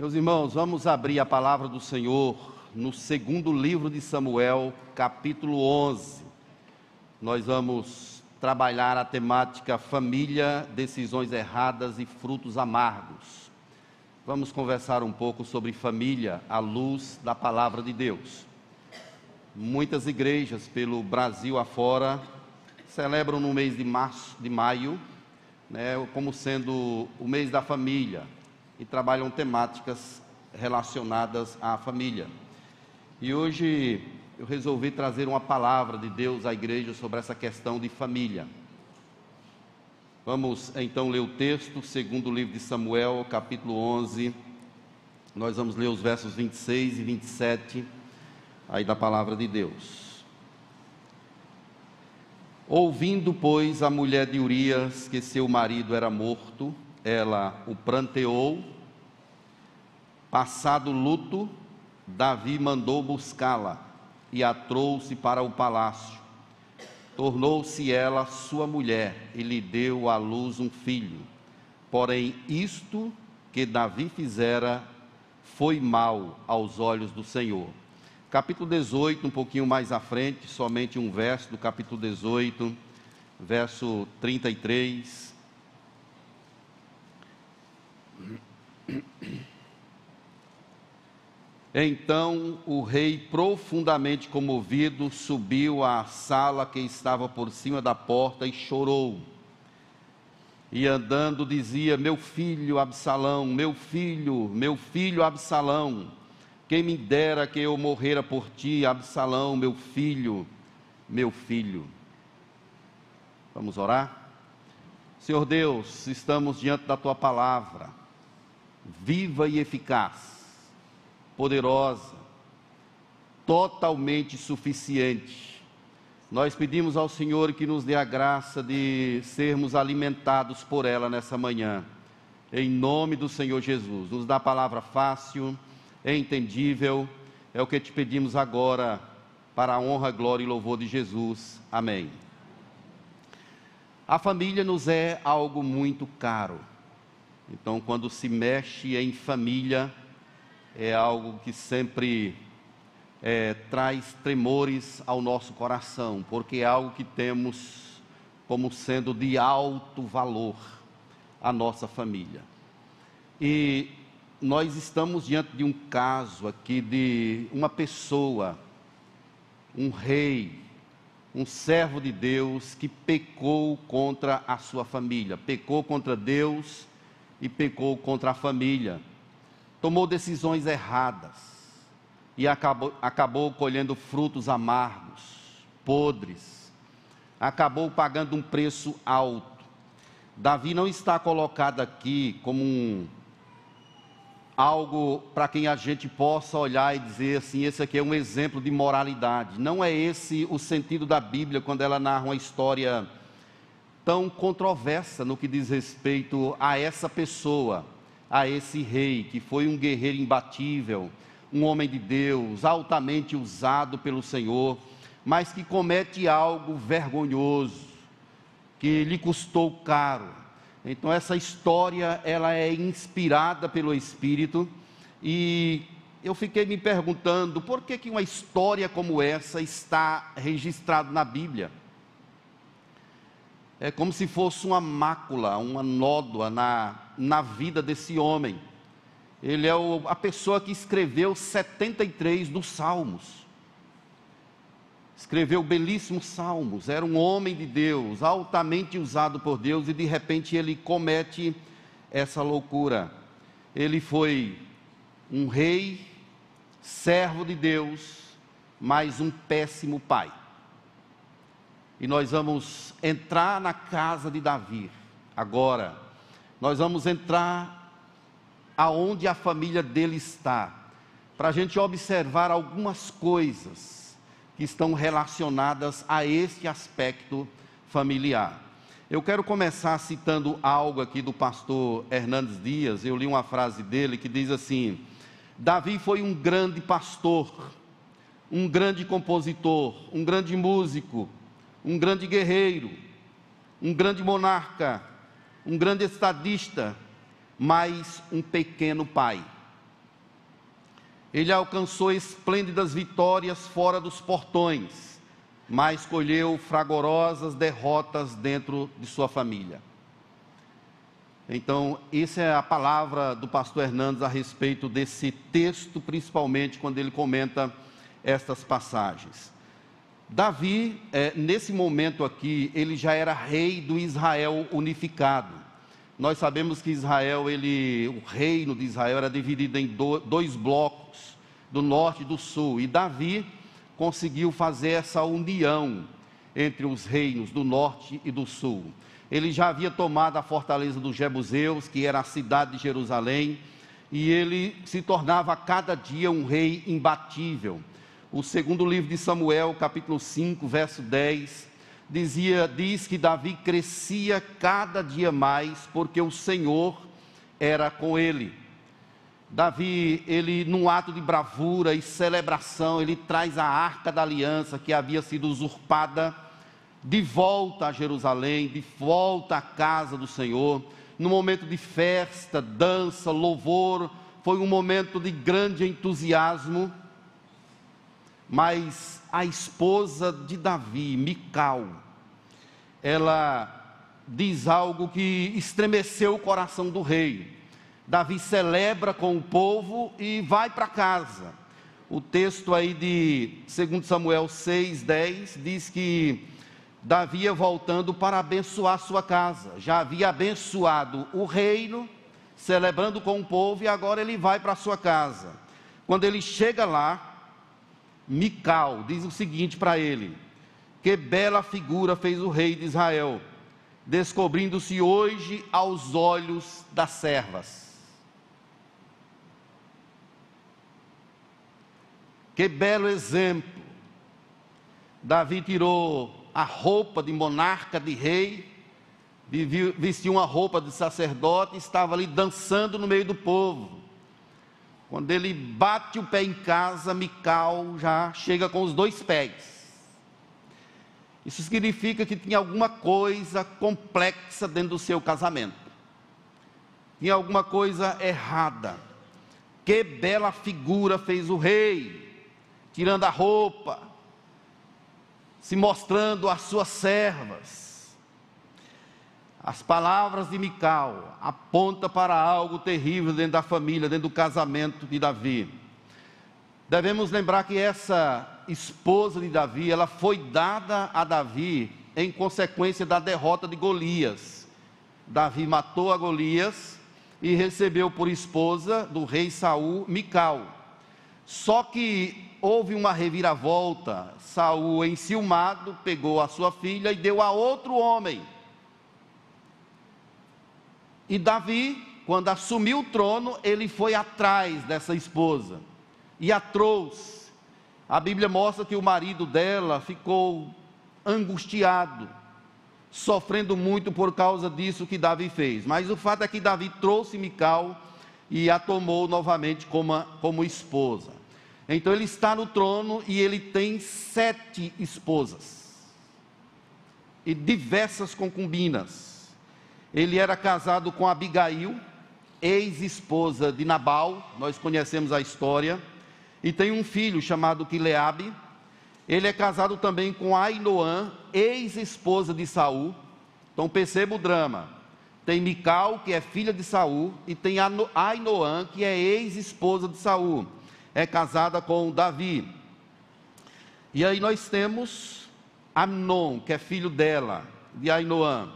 Meus irmãos, vamos abrir a palavra do Senhor no segundo livro de Samuel, capítulo 11. Nós vamos trabalhar a temática família, decisões erradas e frutos amargos. Vamos conversar um pouco sobre família à luz da palavra de Deus. Muitas igrejas pelo Brasil afora celebram no mês de março, de maio, né, como sendo o mês da família e trabalham temáticas relacionadas à família. E hoje eu resolvi trazer uma palavra de Deus à igreja sobre essa questão de família. Vamos então ler o texto, segundo o livro de Samuel, capítulo 11. Nós vamos ler os versos 26 e 27 aí da palavra de Deus. Ouvindo, pois, a mulher de Urias que seu marido era morto, ela o pranteou. Passado luto, Davi mandou buscá-la e a trouxe para o palácio. Tornou-se ela sua mulher e lhe deu à luz um filho. Porém, isto que Davi fizera foi mal aos olhos do Senhor. Capítulo 18, um pouquinho mais à frente, somente um verso do capítulo 18, verso 33. Então o rei, profundamente comovido, subiu à sala que estava por cima da porta e chorou. E andando dizia: Meu filho Absalão, meu filho, meu filho Absalão, quem me dera que eu morrera por ti, Absalão, meu filho, meu filho. Vamos orar? Senhor Deus, estamos diante da tua palavra viva e eficaz, poderosa, totalmente suficiente. Nós pedimos ao Senhor que nos dê a graça de sermos alimentados por ela nessa manhã. Em nome do Senhor Jesus, nos dá a palavra fácil, entendível, é o que te pedimos agora, para a honra, glória e louvor de Jesus. Amém. A família nos é algo muito caro. Então, quando se mexe em família, é algo que sempre é, traz tremores ao nosso coração, porque é algo que temos como sendo de alto valor a nossa família. E nós estamos diante de um caso aqui de uma pessoa, um rei, um servo de Deus que pecou contra a sua família, pecou contra Deus e pecou contra a família, tomou decisões erradas e acabou, acabou colhendo frutos amargos, podres, acabou pagando um preço alto. Davi não está colocado aqui como um algo para quem a gente possa olhar e dizer assim, esse aqui é um exemplo de moralidade. Não é esse o sentido da Bíblia quando ela narra uma história tão controversa no que diz respeito a essa pessoa, a esse rei, que foi um guerreiro imbatível, um homem de Deus, altamente usado pelo Senhor, mas que comete algo vergonhoso, que lhe custou caro. Então essa história, ela é inspirada pelo Espírito e eu fiquei me perguntando por que, que uma história como essa está registrada na Bíblia é como se fosse uma mácula, uma nódoa na, na vida desse homem. Ele é o, a pessoa que escreveu 73 dos Salmos. Escreveu belíssimos salmos, era um homem de Deus, altamente usado por Deus, e de repente ele comete essa loucura. Ele foi um rei, servo de Deus, mas um péssimo pai e nós vamos entrar na casa de Davi agora. Nós vamos entrar aonde a família dele está, para a gente observar algumas coisas que estão relacionadas a este aspecto familiar. Eu quero começar citando algo aqui do pastor Hernandes Dias. Eu li uma frase dele que diz assim: Davi foi um grande pastor, um grande compositor, um grande músico, um grande guerreiro, um grande monarca, um grande estadista, mas um pequeno pai. Ele alcançou esplêndidas vitórias fora dos portões, mas colheu fragorosas derrotas dentro de sua família. Então, essa é a palavra do pastor Hernandes a respeito desse texto, principalmente quando ele comenta estas passagens. Davi, é, nesse momento aqui, ele já era rei do Israel unificado. Nós sabemos que Israel, ele, o reino de Israel era dividido em do, dois blocos, do norte e do sul. E Davi conseguiu fazer essa união entre os reinos do norte e do sul. Ele já havia tomado a fortaleza dos Jebuseus, que era a cidade de Jerusalém, e ele se tornava a cada dia um rei imbatível o segundo livro de Samuel, capítulo 5, verso 10, dizia, diz que Davi crescia cada dia mais, porque o Senhor era com ele. Davi, ele num ato de bravura e celebração, ele traz a arca da aliança que havia sido usurpada de volta a Jerusalém, de volta à casa do Senhor, no momento de festa, dança, louvor, foi um momento de grande entusiasmo mas a esposa de Davi, Mical, ela diz algo que estremeceu o coração do rei. Davi celebra com o povo e vai para casa. O texto aí de 2 Samuel 6, 10 diz que Davi ia voltando para abençoar sua casa. Já havia abençoado o reino, celebrando com o povo, e agora ele vai para sua casa. Quando ele chega lá, Mical diz o seguinte para ele: Que bela figura fez o rei de Israel, descobrindo-se hoje aos olhos das servas. Que belo exemplo. Davi tirou a roupa de monarca, de rei, vestiu uma roupa de sacerdote e estava ali dançando no meio do povo. Quando ele bate o pé em casa, Mical já chega com os dois pés. Isso significa que tinha alguma coisa complexa dentro do seu casamento. Tinha alguma coisa errada. Que bela figura fez o rei, tirando a roupa, se mostrando às suas servas as palavras de Mical apontam para algo terrível dentro da família, dentro do casamento de Davi. Devemos lembrar que essa esposa de Davi, ela foi dada a Davi em consequência da derrota de Golias. Davi matou a Golias e recebeu por esposa do rei Saul Mical. Só que houve uma reviravolta. Saul, enciumado, pegou a sua filha e deu a outro homem e Davi, quando assumiu o trono, ele foi atrás dessa esposa e a trouxe. A Bíblia mostra que o marido dela ficou angustiado, sofrendo muito por causa disso que Davi fez. Mas o fato é que Davi trouxe Mical e a tomou novamente como, como esposa. Então ele está no trono e ele tem sete esposas e diversas concubinas. Ele era casado com Abigail, ex-esposa de Nabal, nós conhecemos a história, e tem um filho chamado Quileabe. Ele é casado também com Ainoã, ex-esposa de Saul. Então perceba o drama. Tem Mical, que é filha de Saul, e tem Ainoã, que é ex-esposa de Saul. É casada com Davi. E aí nós temos Amnon, que é filho dela, de Ainoã.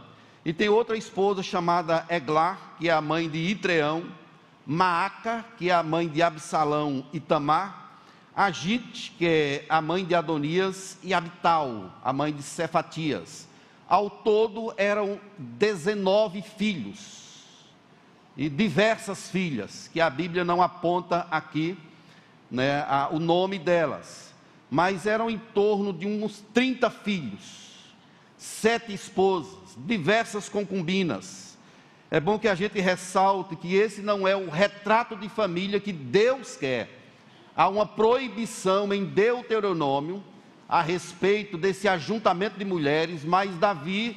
E tem outra esposa chamada Eglar, que é a mãe de Itreão, Maaca, que é a mãe de Absalão e Tamar, Agite, que é a mãe de Adonias, e Abital, a mãe de Cefatias. Ao todo eram 19 filhos e diversas filhas, que a Bíblia não aponta aqui né, a, o nome delas, mas eram em torno de uns 30 filhos, sete esposas diversas concubinas. É bom que a gente ressalte que esse não é o retrato de família que Deus quer. Há uma proibição em Deuteronômio a respeito desse ajuntamento de mulheres, mas Davi,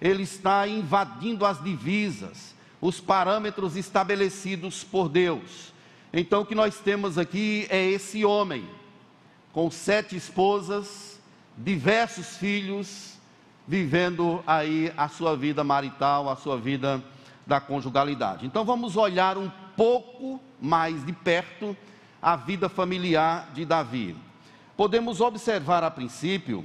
ele está invadindo as divisas, os parâmetros estabelecidos por Deus. Então, o que nós temos aqui é esse homem, com sete esposas, diversos filhos, vivendo aí a sua vida marital, a sua vida da conjugalidade. Então, vamos olhar um pouco mais de perto a vida familiar de Davi. Podemos observar a princípio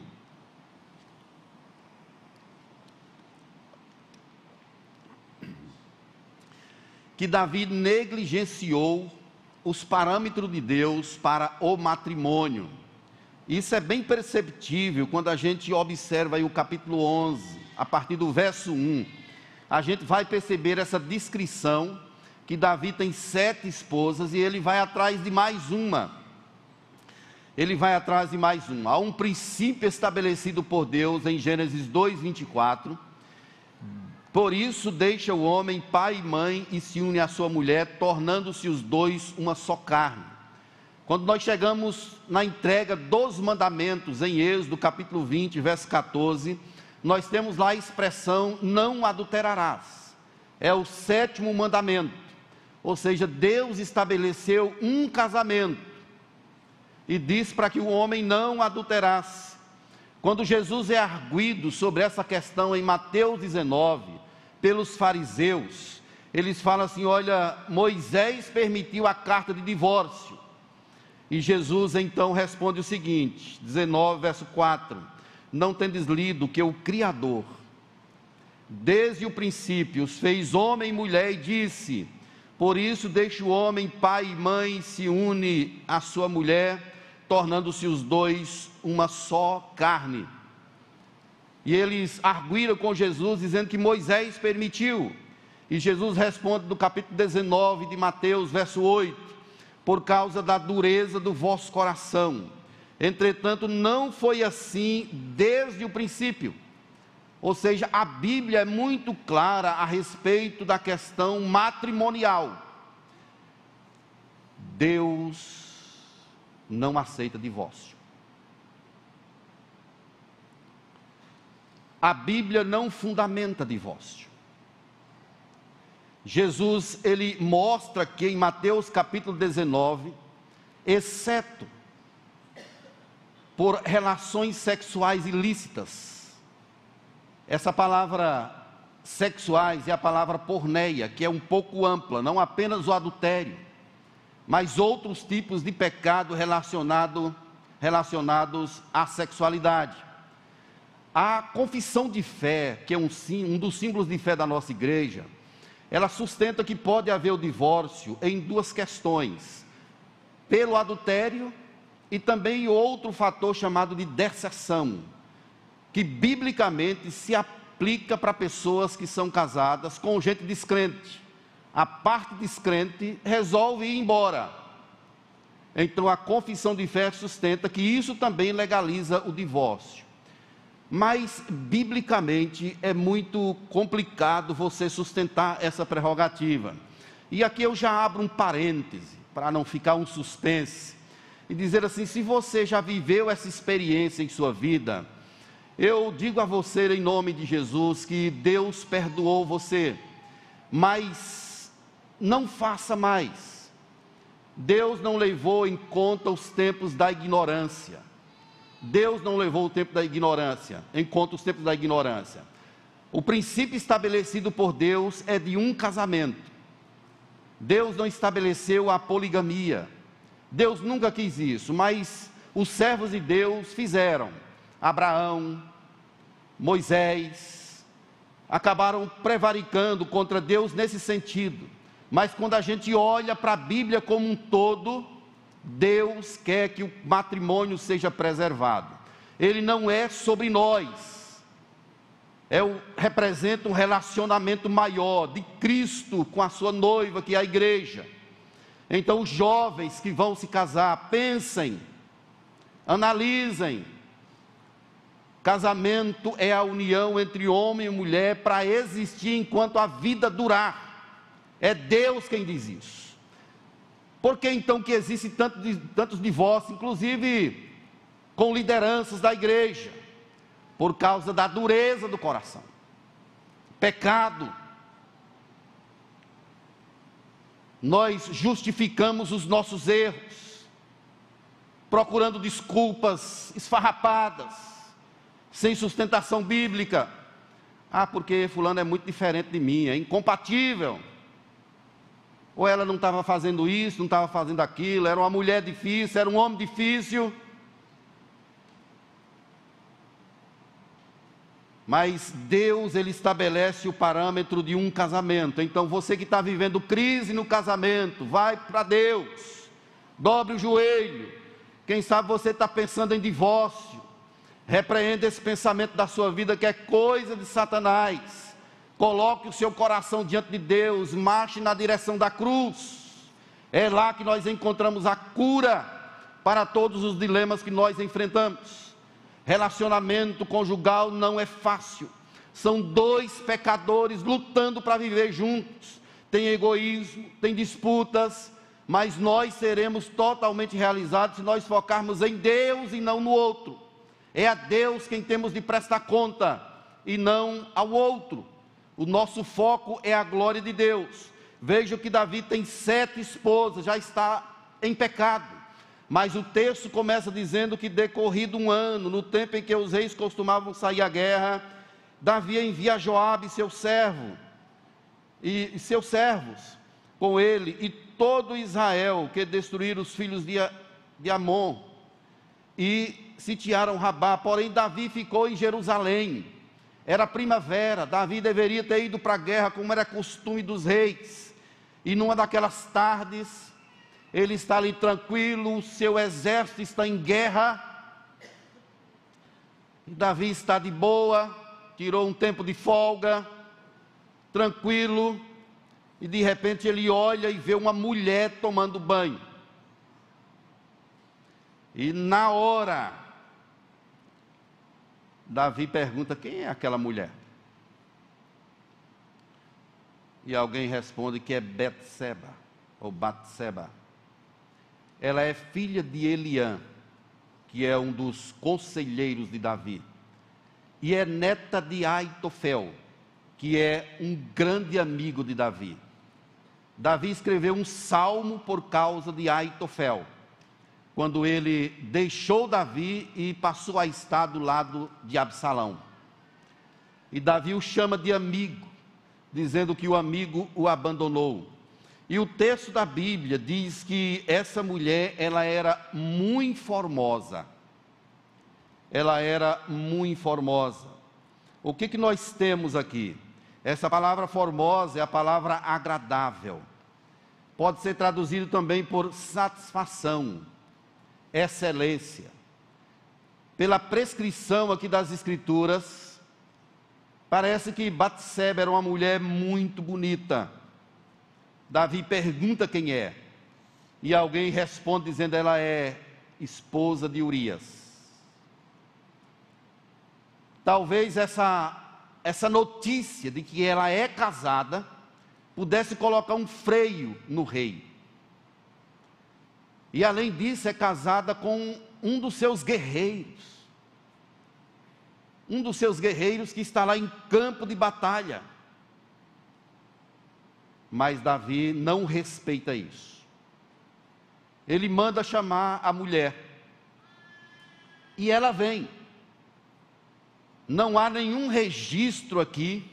que Davi negligenciou os parâmetros de Deus para o matrimônio. Isso é bem perceptível quando a gente observa o capítulo 11, a partir do verso 1. A gente vai perceber essa descrição que Davi tem sete esposas e ele vai atrás de mais uma. Ele vai atrás de mais uma. Há um princípio estabelecido por Deus em Gênesis 2, 24 por isso deixa o homem pai e mãe e se une à sua mulher, tornando-se os dois uma só carne. Quando nós chegamos na entrega dos mandamentos em Êxodo capítulo 20, verso 14, nós temos lá a expressão não adulterarás. É o sétimo mandamento. Ou seja, Deus estabeleceu um casamento e diz para que o homem não adulterasse. Quando Jesus é arguído sobre essa questão em Mateus 19, pelos fariseus. Eles falam assim: olha, Moisés permitiu a carta de divórcio. E Jesus então responde o seguinte: 19, verso 4: Não tendes lido que o Criador, desde o princípio, os fez homem e mulher e disse: Por isso deixa o homem, pai e mãe, se une à sua mulher, tornando-se os dois uma só carne. E eles arguíram com Jesus, dizendo que Moisés permitiu. E Jesus responde no capítulo 19 de Mateus, verso 8: Por causa da dureza do vosso coração. Entretanto, não foi assim desde o princípio. Ou seja, a Bíblia é muito clara a respeito da questão matrimonial. Deus não aceita divórcio. a Bíblia não fundamenta divórcio. Jesus, ele mostra que em Mateus capítulo 19, exceto por relações sexuais ilícitas, essa palavra sexuais é a palavra porneia, que é um pouco ampla, não apenas o adultério, mas outros tipos de pecado relacionado, relacionados à sexualidade. A confissão de fé, que é um, um dos símbolos de fé da nossa igreja, ela sustenta que pode haver o divórcio em duas questões: pelo adultério e também outro fator chamado de deserção, que biblicamente se aplica para pessoas que são casadas com gente descrente. A parte descrente resolve ir embora. Então a confissão de fé sustenta que isso também legaliza o divórcio. Mas, biblicamente, é muito complicado você sustentar essa prerrogativa. E aqui eu já abro um parêntese, para não ficar um suspense, e dizer assim: se você já viveu essa experiência em sua vida, eu digo a você, em nome de Jesus, que Deus perdoou você, mas não faça mais. Deus não levou em conta os tempos da ignorância. Deus não levou o tempo da ignorância, enquanto os tempos da ignorância. O princípio estabelecido por Deus é de um casamento. Deus não estabeleceu a poligamia. Deus nunca quis isso, mas os servos de Deus fizeram. Abraão, Moisés, acabaram prevaricando contra Deus nesse sentido. Mas quando a gente olha para a Bíblia como um todo, Deus quer que o matrimônio seja preservado. Ele não é sobre nós. É o, representa um relacionamento maior de Cristo com a sua noiva, que é a igreja. Então, os jovens que vão se casar, pensem, analisem. Casamento é a união entre homem e mulher para existir enquanto a vida durar. É Deus quem diz isso. Por que então que existem tantos, tantos divórcios, inclusive com lideranças da igreja? Por causa da dureza do coração. Pecado. nós justificamos os nossos erros, procurando desculpas esfarrapadas, sem sustentação bíblica. Ah, porque Fulano é muito diferente de mim, é incompatível. Ou ela não estava fazendo isso, não estava fazendo aquilo, era uma mulher difícil, era um homem difícil. Mas Deus, Ele estabelece o parâmetro de um casamento. Então, você que está vivendo crise no casamento, vai para Deus, dobre o joelho. Quem sabe você está pensando em divórcio. Repreenda esse pensamento da sua vida que é coisa de Satanás. Coloque o seu coração diante de Deus, marche na direção da cruz. É lá que nós encontramos a cura para todos os dilemas que nós enfrentamos. Relacionamento conjugal não é fácil. São dois pecadores lutando para viver juntos. Tem egoísmo, tem disputas, mas nós seremos totalmente realizados se nós focarmos em Deus e não no outro. É a Deus quem temos de prestar conta e não ao outro. O nosso foco é a glória de Deus. Veja que Davi tem sete esposas, já está em pecado. Mas o texto começa dizendo que decorrido um ano, no tempo em que os reis costumavam sair à guerra, Davi envia Joabe seu servo e, e seus servos com ele e todo Israel que destruíram os filhos de, de Amon e sitiaram Rabá. Porém Davi ficou em Jerusalém. Era primavera, Davi deveria ter ido para a guerra como era costume dos reis. E numa daquelas tardes, ele está ali tranquilo, o seu exército está em guerra. E Davi está de boa, tirou um tempo de folga, tranquilo, e de repente ele olha e vê uma mulher tomando banho. E na hora, Davi pergunta: quem é aquela mulher? E alguém responde que é Betseba, ou Batseba ela é filha de Eliã, que é um dos conselheiros de Davi, e é neta de Aitofel, que é um grande amigo de Davi. Davi escreveu um salmo por causa de Aitofel, quando ele deixou Davi e passou a estar do lado de Absalão. E Davi o chama de amigo, dizendo que o amigo o abandonou. E o texto da Bíblia diz que essa mulher, ela era muito formosa. Ela era muito formosa. O que, que nós temos aqui? Essa palavra formosa é a palavra agradável. Pode ser traduzido também por satisfação, excelência. Pela prescrição aqui das Escrituras, parece que Batseba era uma mulher muito bonita Davi pergunta quem é. E alguém responde dizendo ela é esposa de Urias. Talvez essa essa notícia de que ela é casada pudesse colocar um freio no rei. E além disso, é casada com um dos seus guerreiros. Um dos seus guerreiros que está lá em campo de batalha. Mas Davi não respeita isso. Ele manda chamar a mulher. E ela vem. Não há nenhum registro aqui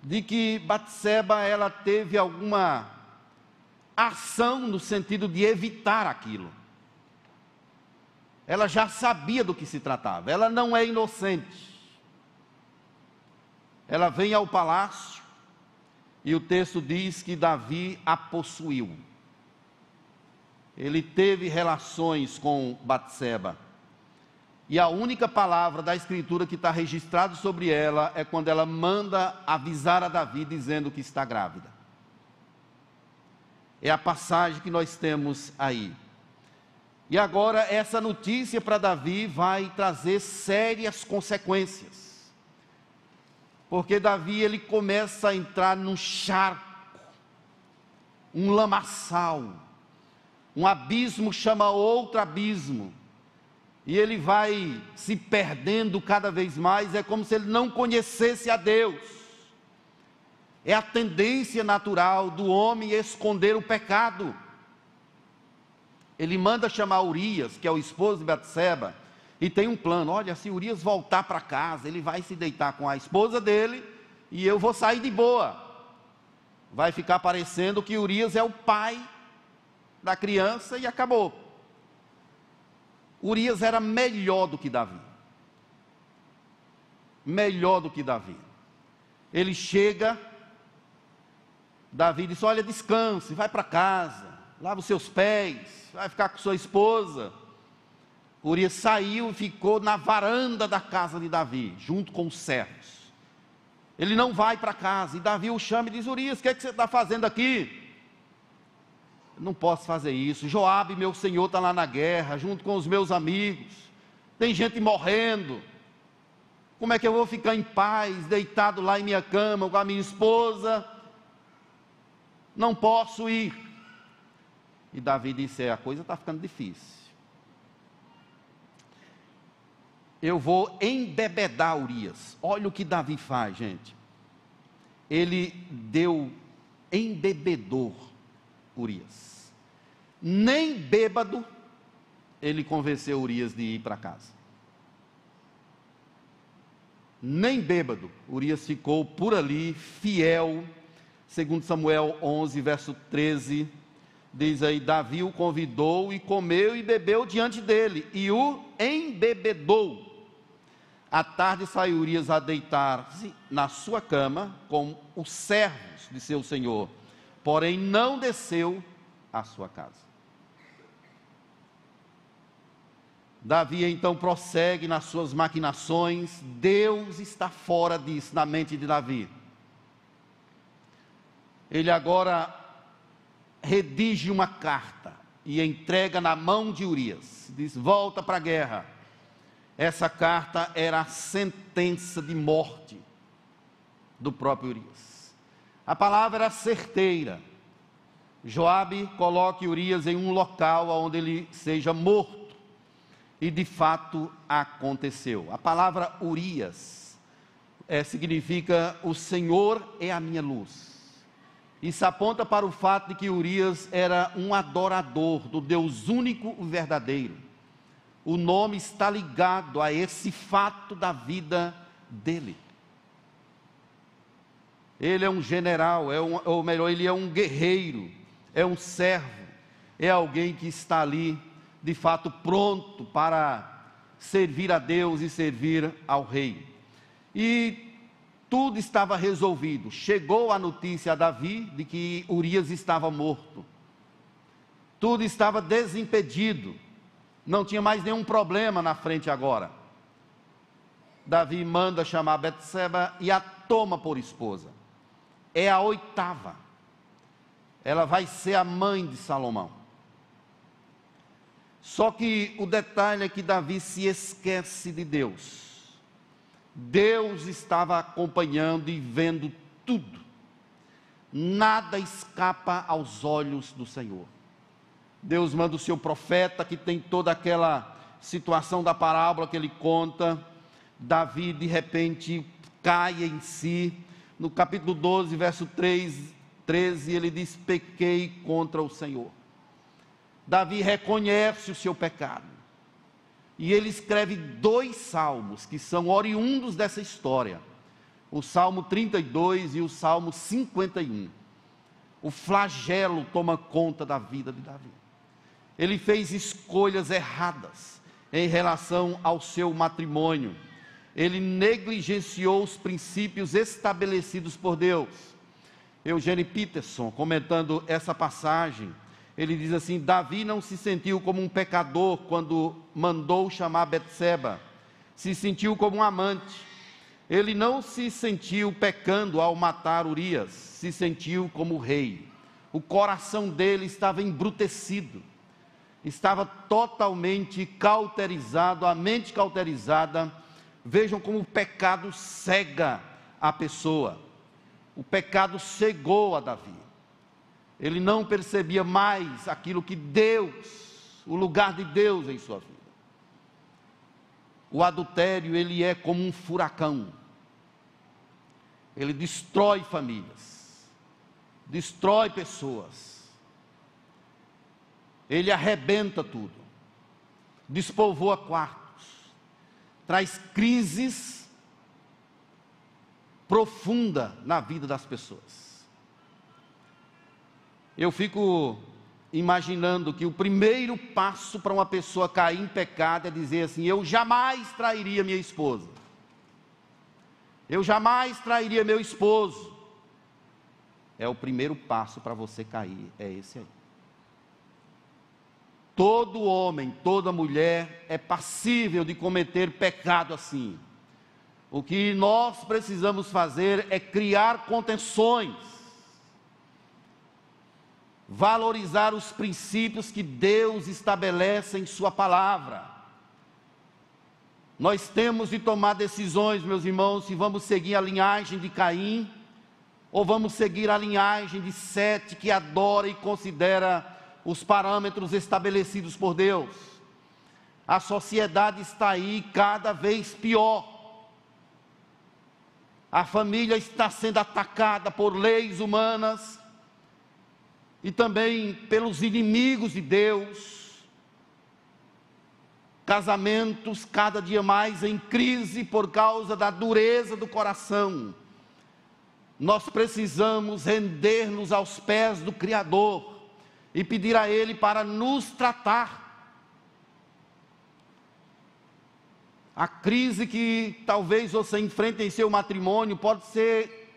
de que Batseba ela teve alguma ação no sentido de evitar aquilo. Ela já sabia do que se tratava. Ela não é inocente. Ela vem ao palácio e o texto diz que Davi a possuiu. Ele teve relações com Batseba. E a única palavra da escritura que está registrada sobre ela é quando ela manda avisar a Davi dizendo que está grávida. É a passagem que nós temos aí. E agora essa notícia para Davi vai trazer sérias consequências. Porque Davi ele começa a entrar num charco, um lamaçal, um abismo chama outro abismo, e ele vai se perdendo cada vez mais, é como se ele não conhecesse a Deus. É a tendência natural do homem esconder o pecado. Ele manda chamar Urias, que é o esposo de Batseba, e tem um plano: olha, se Urias voltar para casa, ele vai se deitar com a esposa dele e eu vou sair de boa. Vai ficar parecendo que Urias é o pai da criança e acabou. Urias era melhor do que Davi. Melhor do que Davi. Ele chega, Davi diz: Olha, descanse, vai para casa, lava os seus pés, vai ficar com sua esposa. Urias saiu e ficou na varanda da casa de Davi, junto com os servos. Ele não vai para casa, e Davi o chama e diz: Urias, o que, é que você está fazendo aqui? não posso fazer isso. Joabe, meu senhor, está lá na guerra, junto com os meus amigos. Tem gente morrendo. Como é que eu vou ficar em paz, deitado lá em minha cama com a minha esposa? Não posso ir. E Davi disse: é, a coisa está ficando difícil. eu vou embebedar Urias. Olha o que Davi faz, gente. Ele deu, embebedor Urias. Nem bêbado, ele convenceu Urias de ir para casa. Nem bêbado, Urias ficou por ali, fiel, segundo Samuel 11, verso 13, diz aí, Davi o convidou e comeu e bebeu diante dele, e o embebedou. À tarde saiu Urias a deitar-se na sua cama com os servos de seu senhor, porém não desceu à sua casa. Davi então prossegue nas suas maquinações, Deus está fora disso, na mente de Davi. Ele agora redige uma carta e entrega na mão de Urias, diz: volta para a guerra essa carta era a sentença de morte do próprio Urias. A palavra era certeira. Joabe coloque Urias em um local onde ele seja morto. E de fato aconteceu. A palavra Urias é, significa o Senhor é a minha luz. Isso aponta para o fato de que Urias era um adorador do Deus único e verdadeiro o nome está ligado a esse fato da vida dele. Ele é um general, é um, ou melhor, ele é um guerreiro, é um servo, é alguém que está ali, de fato, pronto para servir a Deus e servir ao rei. E tudo estava resolvido. Chegou a notícia a Davi de que Urias estava morto. Tudo estava desimpedido não tinha mais nenhum problema na frente agora. Davi manda chamar Betseba e a toma por esposa. É a oitava. Ela vai ser a mãe de Salomão. Só que o detalhe é que Davi se esquece de Deus. Deus estava acompanhando e vendo tudo. Nada escapa aos olhos do Senhor. Deus manda o seu profeta, que tem toda aquela situação da parábola que ele conta. Davi, de repente, cai em si. No capítulo 12, verso 3, 13, ele diz: Pequei contra o Senhor. Davi reconhece o seu pecado. E ele escreve dois salmos que são oriundos dessa história: o Salmo 32 e o Salmo 51. O flagelo toma conta da vida de Davi ele fez escolhas erradas em relação ao seu matrimônio. Ele negligenciou os princípios estabelecidos por Deus. Eugênio Peterson, comentando essa passagem, ele diz assim: Davi não se sentiu como um pecador quando mandou chamar Betseba, se sentiu como um amante. Ele não se sentiu pecando ao matar Urias, se sentiu como rei. O coração dele estava embrutecido estava totalmente cauterizado, a mente cauterizada. Vejam como o pecado cega a pessoa. O pecado cegou a Davi. Ele não percebia mais aquilo que Deus, o lugar de Deus em sua vida. O adultério, ele é como um furacão. Ele destrói famílias. destrói pessoas, ele arrebenta tudo, despovoa quartos, traz crises profunda na vida das pessoas. Eu fico imaginando que o primeiro passo para uma pessoa cair em pecado é dizer assim: Eu jamais trairia minha esposa. Eu jamais trairia meu esposo. É o primeiro passo para você cair, é esse aí. Todo homem, toda mulher é passível de cometer pecado assim. O que nós precisamos fazer é criar contenções valorizar os princípios que Deus estabelece em Sua palavra. Nós temos de tomar decisões, meus irmãos, se vamos seguir a linhagem de Caim ou vamos seguir a linhagem de Sete, que adora e considera os parâmetros estabelecidos por Deus. A sociedade está aí cada vez pior. A família está sendo atacada por leis humanas, e também pelos inimigos de Deus. Casamentos cada dia mais em crise por causa da dureza do coração. Nós precisamos render-nos aos pés do Criador e pedir a Ele para nos tratar. A crise que talvez você enfrente em seu matrimônio pode ser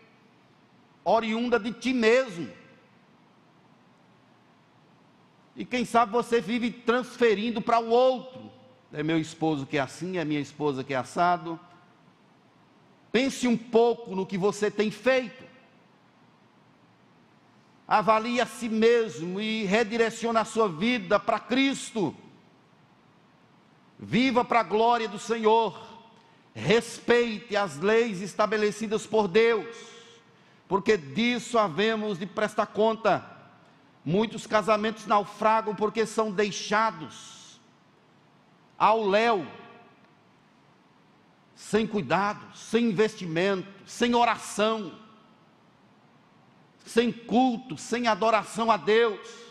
oriunda de ti mesmo. E quem sabe você vive transferindo para o outro. É meu esposo que é assim, é minha esposa que é assado. Pense um pouco no que você tem feito. Avalie a si mesmo e redirecione a sua vida para Cristo. Viva para a glória do Senhor. Respeite as leis estabelecidas por Deus, porque disso havemos de prestar conta. Muitos casamentos naufragam porque são deixados ao léu, sem cuidado, sem investimento, sem oração, sem culto, sem adoração a Deus.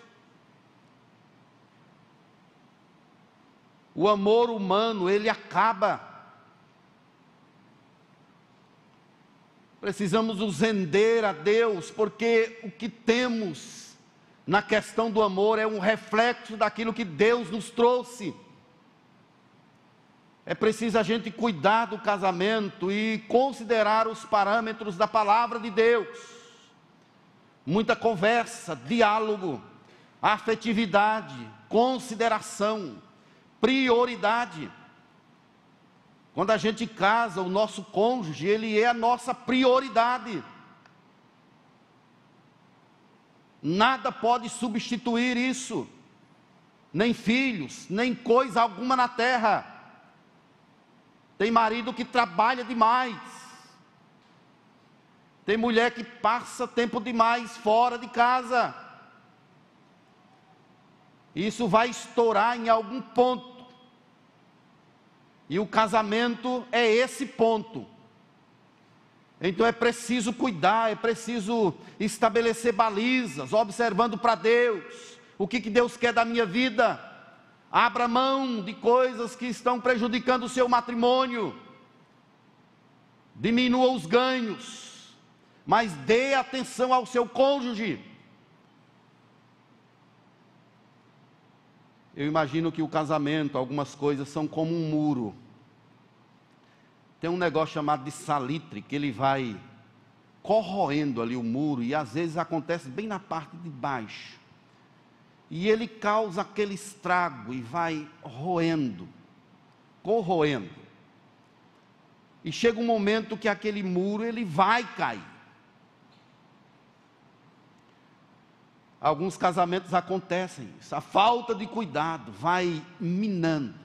O amor humano, ele acaba. Precisamos nos render a Deus, porque o que temos na questão do amor é um reflexo daquilo que Deus nos trouxe. É preciso a gente cuidar do casamento e considerar os parâmetros da palavra de Deus. Muita conversa, diálogo, afetividade, consideração, prioridade. Quando a gente casa, o nosso cônjuge, ele é a nossa prioridade. Nada pode substituir isso, nem filhos, nem coisa alguma na terra. Tem marido que trabalha demais, tem mulher que passa tempo demais fora de casa. Isso vai estourar em algum ponto. E o casamento é esse ponto. Então é preciso cuidar, é preciso estabelecer balizas, observando para Deus o que, que Deus quer da minha vida. Abra mão de coisas que estão prejudicando o seu matrimônio, diminua os ganhos, mas dê atenção ao seu cônjuge. Eu imagino que o casamento, algumas coisas são como um muro tem um negócio chamado de salitre, que ele vai corroendo ali o muro, e às vezes acontece bem na parte de baixo. E ele causa aquele estrago e vai roendo, corroendo. E chega um momento que aquele muro ele vai cair. Alguns casamentos acontecem isso. A falta de cuidado vai minando,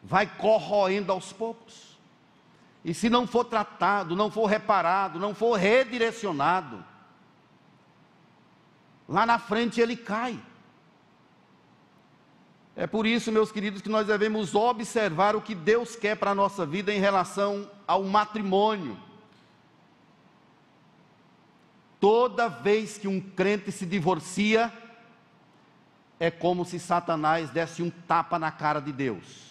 vai corroendo aos poucos. E se não for tratado, não for reparado, não for redirecionado, lá na frente ele cai. É por isso, meus queridos, que nós devemos observar o que Deus quer para a nossa vida em relação ao matrimônio. Toda vez que um crente se divorcia, é como se Satanás desse um tapa na cara de Deus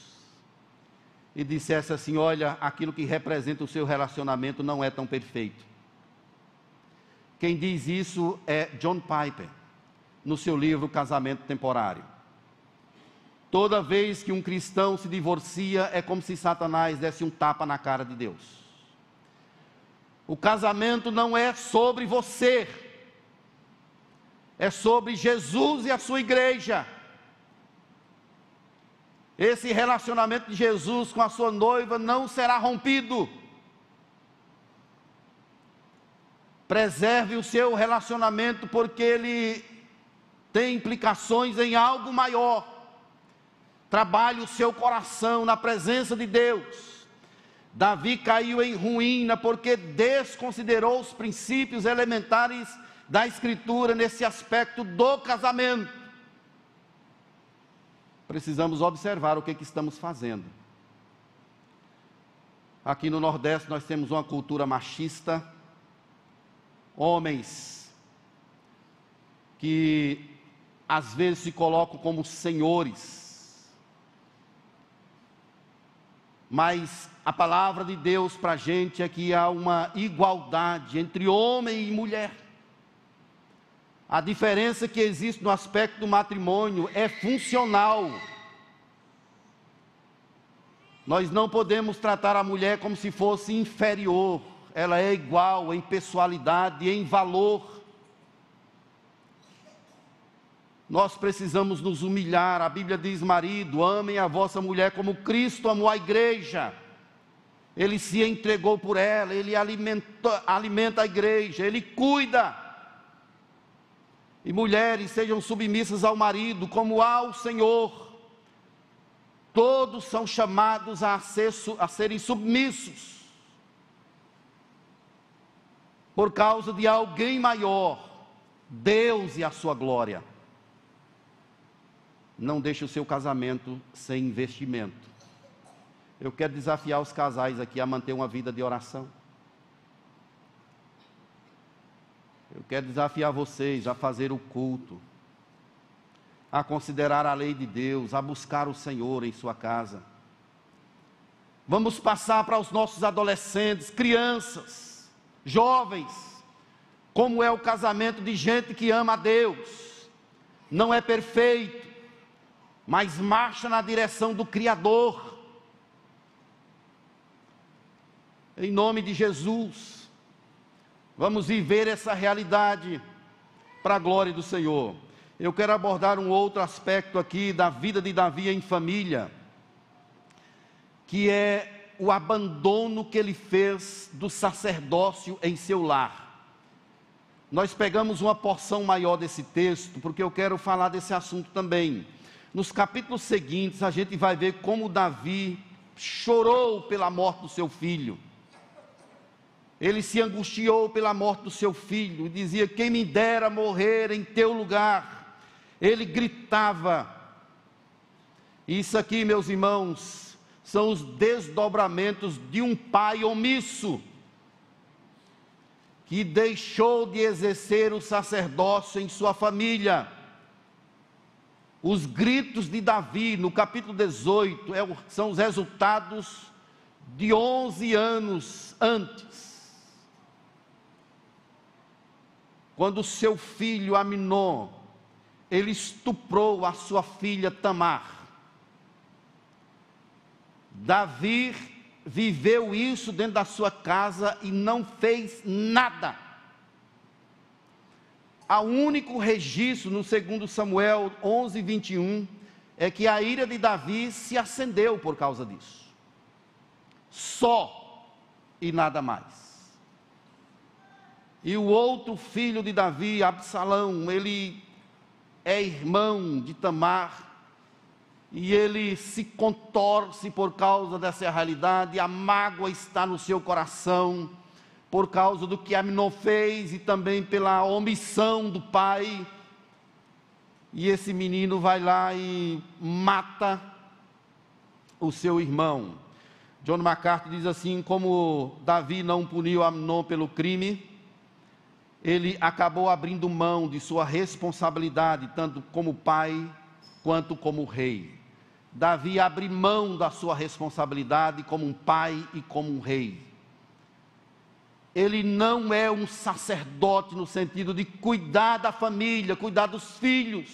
e dissesse assim: Olha, aquilo que representa o seu relacionamento não é tão perfeito. Quem diz isso é John Piper, no seu livro Casamento Temporário. Toda vez que um cristão se divorcia, é como se Satanás desse um tapa na cara de Deus. O casamento não é sobre você, é sobre Jesus e a sua igreja. Esse relacionamento de Jesus com a sua noiva não será rompido. Preserve o seu relacionamento, porque ele tem implicações em algo maior. Trabalhe o seu coração na presença de Deus. Davi caiu em ruína porque desconsiderou os princípios elementares da Escritura nesse aspecto do casamento precisamos observar o que, que estamos fazendo. Aqui no Nordeste nós temos uma cultura machista, homens que às vezes se colocam como senhores, mas a palavra de Deus para a gente é que há uma igualdade entre homem e mulher. A diferença que existe no aspecto do matrimônio é funcional. Nós não podemos tratar a mulher como se fosse inferior, ela é igual em pessoalidade, em valor. Nós precisamos nos humilhar. A Bíblia diz: marido, amem a vossa mulher como Cristo amou a igreja. Ele se entregou por ela, ele alimenta, alimenta a igreja, ele cuida. E mulheres sejam submissas ao marido como ao Senhor. Todos são chamados a, ser, a serem submissos. Por causa de alguém maior, Deus e a sua glória. Não deixe o seu casamento sem investimento. Eu quero desafiar os casais aqui a manter uma vida de oração. Eu quero desafiar vocês a fazer o culto, a considerar a lei de Deus, a buscar o Senhor em sua casa. Vamos passar para os nossos adolescentes, crianças, jovens, como é o casamento de gente que ama a Deus. Não é perfeito, mas marcha na direção do Criador. Em nome de Jesus. Vamos viver essa realidade para a glória do Senhor. Eu quero abordar um outro aspecto aqui da vida de Davi em família, que é o abandono que ele fez do sacerdócio em seu lar. Nós pegamos uma porção maior desse texto, porque eu quero falar desse assunto também. Nos capítulos seguintes, a gente vai ver como Davi chorou pela morte do seu filho. Ele se angustiou pela morte do seu filho, dizia: Quem me dera morrer em teu lugar. Ele gritava. Isso aqui, meus irmãos, são os desdobramentos de um pai omisso, que deixou de exercer o sacerdócio em sua família. Os gritos de Davi, no capítulo 18, é são os resultados de 11 anos antes quando seu filho Aminon, ele estuprou a sua filha Tamar. Davi viveu isso dentro da sua casa e não fez nada. Há único registro no segundo Samuel 11, 21, é que a ira de Davi se acendeu por causa disso. Só e nada mais. E o outro filho de Davi, Absalão, ele é irmão de Tamar, e ele se contorce por causa dessa realidade, a mágoa está no seu coração, por causa do que Aminon fez e também pela omissão do pai. E esse menino vai lá e mata o seu irmão. John MacArthur diz assim: como Davi não puniu Aminon pelo crime, ele acabou abrindo mão de sua responsabilidade, tanto como pai quanto como rei. Davi abre mão da sua responsabilidade como um pai e como um rei. Ele não é um sacerdote no sentido de cuidar da família, cuidar dos filhos.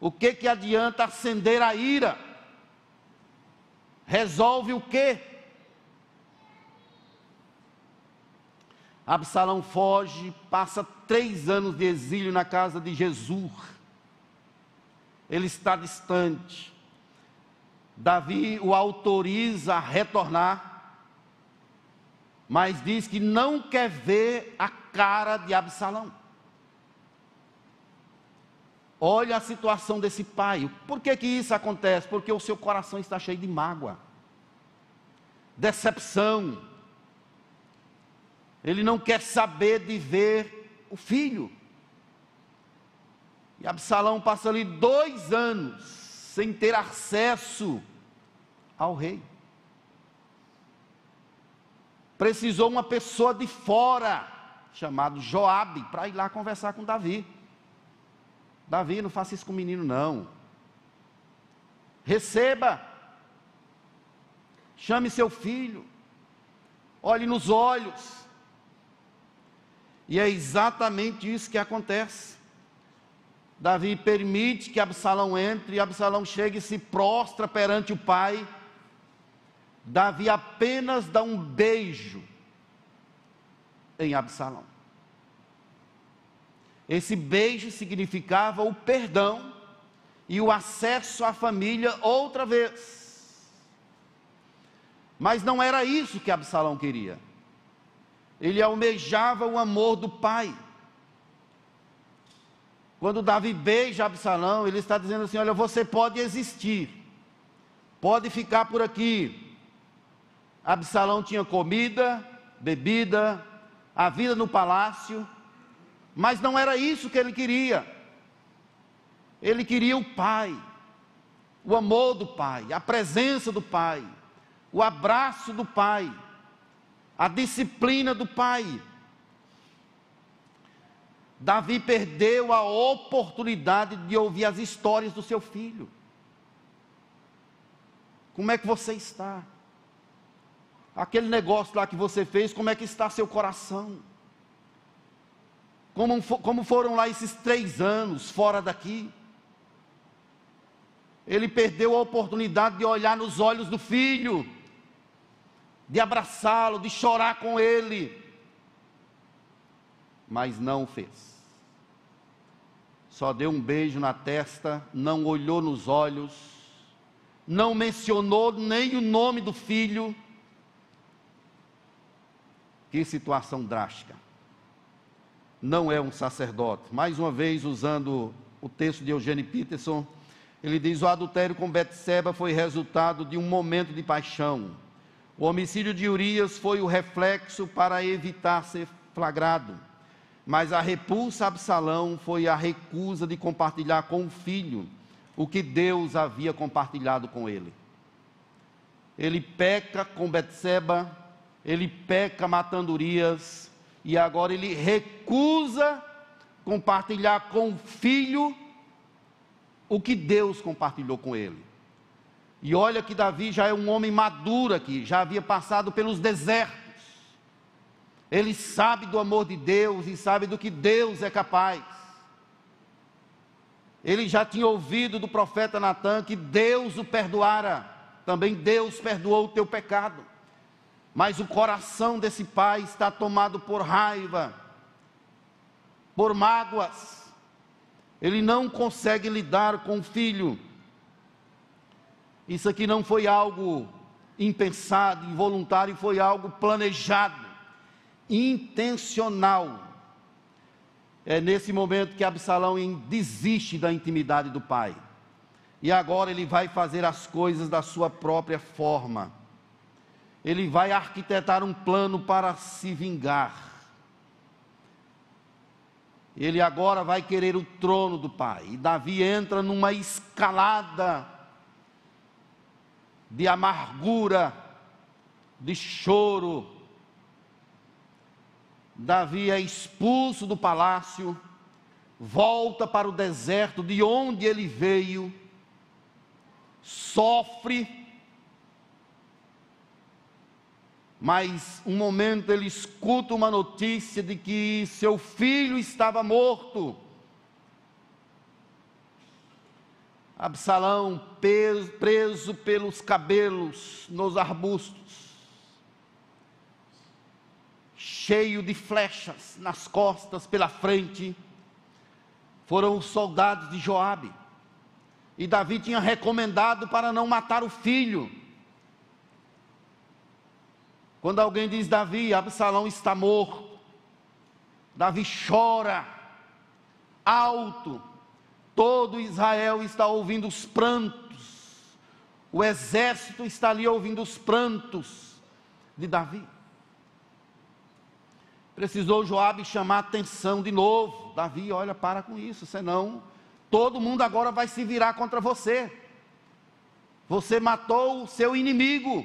O que que adianta acender a ira? Resolve o quê? Absalão foge, passa três anos de exílio na casa de Jesus. Ele está distante. Davi o autoriza a retornar, mas diz que não quer ver a cara de Absalão. Olha a situação desse pai. Por que, que isso acontece? Porque o seu coração está cheio de mágoa, decepção. Ele não quer saber de ver o filho. E Absalão passa ali dois anos sem ter acesso ao rei. Precisou uma pessoa de fora, chamado Joabe, para ir lá conversar com Davi. Davi, não faça isso com o menino, não. Receba. Chame seu filho. Olhe nos olhos. E é exatamente isso que acontece. Davi permite que Absalão entre, e Absalão chega e se prostra perante o pai. Davi apenas dá um beijo em Absalão. Esse beijo significava o perdão e o acesso à família outra vez. Mas não era isso que Absalão queria. Ele almejava o amor do pai. Quando Davi beija Absalão, ele está dizendo assim: Olha, você pode existir, pode ficar por aqui. Absalão tinha comida, bebida, a vida no palácio, mas não era isso que ele queria. Ele queria o pai, o amor do pai, a presença do pai, o abraço do pai, a disciplina do pai. Davi perdeu a oportunidade de ouvir as histórias do seu filho. Como é que você está? Aquele negócio lá que você fez, como é que está seu coração? Como, como foram lá esses três anos fora daqui? Ele perdeu a oportunidade de olhar nos olhos do filho, de abraçá-lo, de chorar com ele, mas não fez. Só deu um beijo na testa, não olhou nos olhos, não mencionou nem o nome do filho. Que situação drástica não é um sacerdote. Mais uma vez, usando o texto de Eugênio Peterson, ele diz: o adultério com Betseba foi resultado de um momento de paixão. O homicídio de Urias foi o reflexo para evitar ser flagrado. Mas a repulsa a Absalão foi a recusa de compartilhar com o filho o que Deus havia compartilhado com ele. Ele peca com Betseba, ele peca matando Urias, e agora ele recusa compartilhar com o filho o que Deus compartilhou com ele. E olha que Davi já é um homem maduro aqui, já havia passado pelos desertos. Ele sabe do amor de Deus e sabe do que Deus é capaz. Ele já tinha ouvido do profeta Natan que Deus o perdoara, também Deus perdoou o teu pecado. Mas o coração desse pai está tomado por raiva, por mágoas. Ele não consegue lidar com o filho. Isso aqui não foi algo impensado, involuntário, foi algo planejado, intencional. É nesse momento que Absalão desiste da intimidade do pai. E agora ele vai fazer as coisas da sua própria forma ele vai arquitetar um plano para se vingar. Ele agora vai querer o trono do pai. E Davi entra numa escalada de amargura, de choro, Davi é expulso do palácio, volta para o deserto de onde ele veio, sofre, mas um momento ele escuta uma notícia de que seu filho estava morto. Absalão preso pelos cabelos nos arbustos, cheio de flechas nas costas, pela frente, foram os soldados de Joabe. E Davi tinha recomendado para não matar o filho. Quando alguém diz Davi, Absalão está morto. Davi chora alto Todo Israel está ouvindo os prantos, o exército está ali ouvindo os prantos de Davi. Precisou Joabe chamar atenção de novo. Davi, olha, para com isso, senão todo mundo agora vai se virar contra você. Você matou o seu inimigo.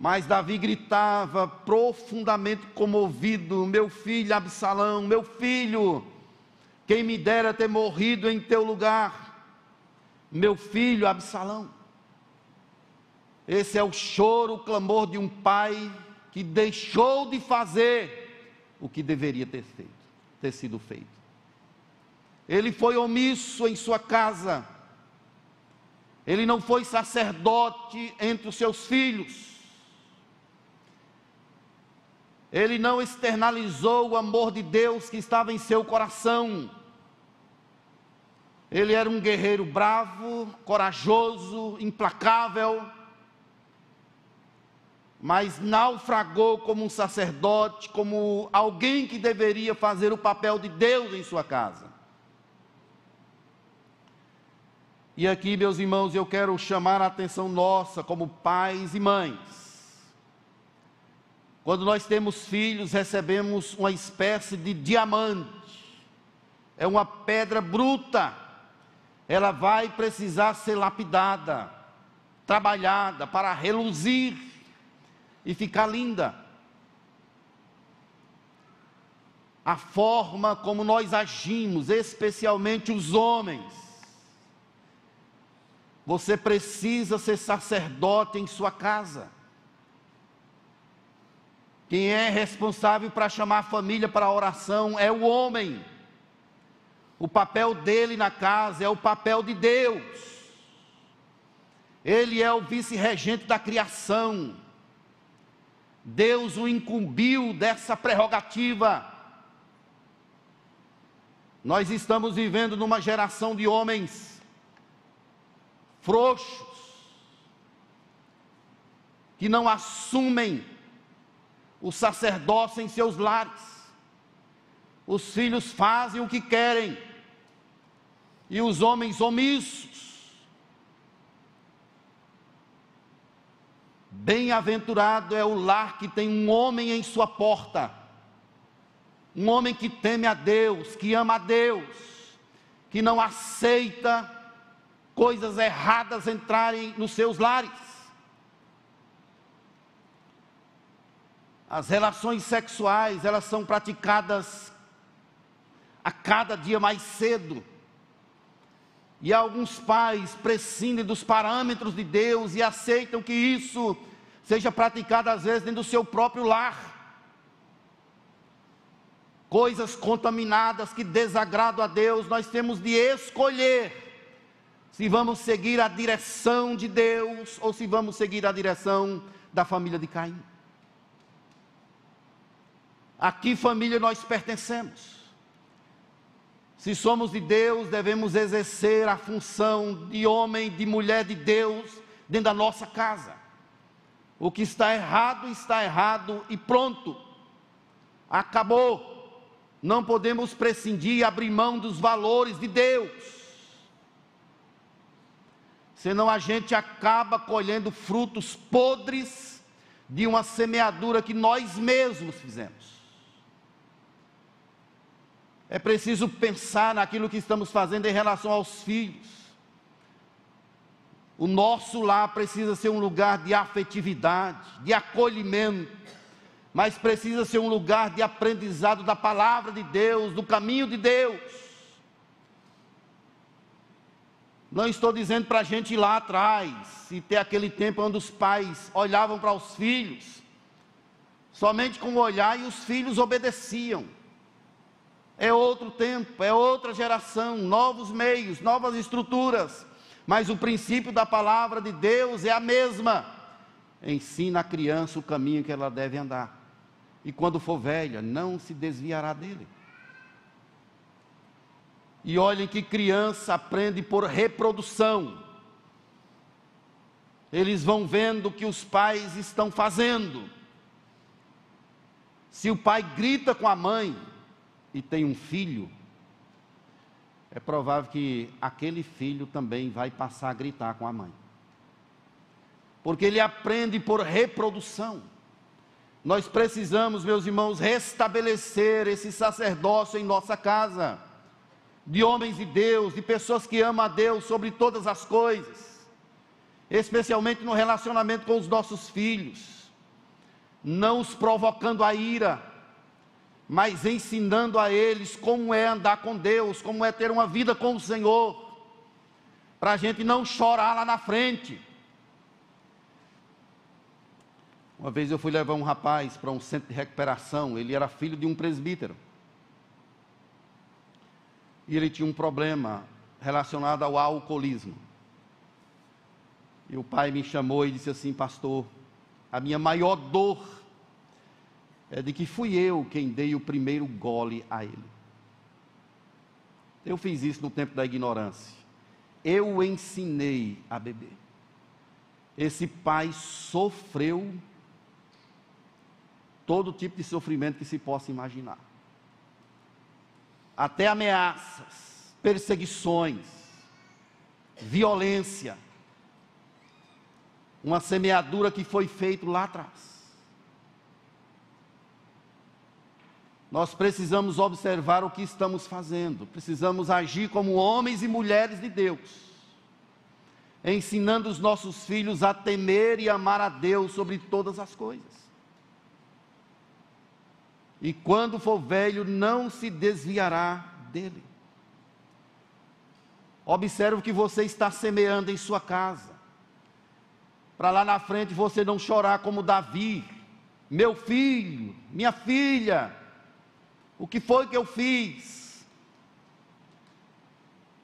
Mas Davi gritava profundamente comovido: Meu filho Absalão, meu filho, quem me dera ter morrido em teu lugar, meu filho Absalão. Esse é o choro, o clamor de um pai que deixou de fazer o que deveria ter feito, ter sido feito. Ele foi omisso em sua casa. Ele não foi sacerdote entre os seus filhos. Ele não externalizou o amor de Deus que estava em seu coração. Ele era um guerreiro bravo, corajoso, implacável, mas naufragou como um sacerdote, como alguém que deveria fazer o papel de Deus em sua casa. E aqui, meus irmãos, eu quero chamar a atenção nossa como pais e mães quando nós temos filhos, recebemos uma espécie de diamante. É uma pedra bruta. Ela vai precisar ser lapidada, trabalhada para reluzir e ficar linda. A forma como nós agimos, especialmente os homens. Você precisa ser sacerdote em sua casa. Quem é responsável para chamar a família para a oração é o homem. O papel dele na casa é o papel de Deus. Ele é o vice-regente da criação. Deus o incumbiu dessa prerrogativa. Nós estamos vivendo numa geração de homens frouxos, que não assumem o sacerdócio em seus lares. Os filhos fazem o que querem, e os homens omissos. Bem-aventurado é o lar que tem um homem em sua porta, um homem que teme a Deus, que ama a Deus, que não aceita coisas erradas entrarem nos seus lares. As relações sexuais, elas são praticadas a cada dia mais cedo. E alguns pais prescindem dos parâmetros de Deus e aceitam que isso seja praticado às vezes dentro do seu próprio lar. Coisas contaminadas que desagradam a Deus, nós temos de escolher se vamos seguir a direção de Deus ou se vamos seguir a direção da família de Caim. A que família nós pertencemos? Se somos de Deus, devemos exercer a função de homem, de mulher de Deus dentro da nossa casa. O que está errado, está errado e pronto. Acabou. Não podemos prescindir e abrir mão dos valores de Deus. Senão a gente acaba colhendo frutos podres de uma semeadura que nós mesmos fizemos. É preciso pensar naquilo que estamos fazendo em relação aos filhos. O nosso lar precisa ser um lugar de afetividade, de acolhimento, mas precisa ser um lugar de aprendizado da palavra de Deus, do caminho de Deus. Não estou dizendo para a gente ir lá atrás e ter aquele tempo onde os pais olhavam para os filhos, somente com o olhar e os filhos obedeciam. É outro tempo, é outra geração, novos meios, novas estruturas, mas o princípio da palavra de Deus é a mesma. Ensina a criança o caminho que ela deve andar, e quando for velha, não se desviará dele. E olhem que criança aprende por reprodução. Eles vão vendo o que os pais estão fazendo. Se o pai grita com a mãe e tem um filho, é provável que aquele filho também vai passar a gritar com a mãe. Porque ele aprende por reprodução. Nós precisamos, meus irmãos, restabelecer esse sacerdócio em nossa casa de homens de Deus, de pessoas que amam a Deus sobre todas as coisas, especialmente no relacionamento com os nossos filhos, não os provocando a ira, mas ensinando a eles como é andar com Deus, como é ter uma vida com o Senhor, para a gente não chorar lá na frente. Uma vez eu fui levar um rapaz para um centro de recuperação, ele era filho de um presbítero e ele tinha um problema relacionado ao alcoolismo. E o pai me chamou e disse assim: Pastor, a minha maior dor é de que fui eu quem dei o primeiro gole a ele. Eu fiz isso no tempo da ignorância. Eu o ensinei a beber. Esse pai sofreu todo tipo de sofrimento que se possa imaginar até ameaças, perseguições, violência. Uma semeadura que foi feita lá atrás. Nós precisamos observar o que estamos fazendo, precisamos agir como homens e mulheres de Deus, ensinando os nossos filhos a temer e amar a Deus sobre todas as coisas. E quando for velho, não se desviará dele. Observe o que você está semeando em sua casa, para lá na frente você não chorar como Davi, meu filho, minha filha, o que foi que eu fiz?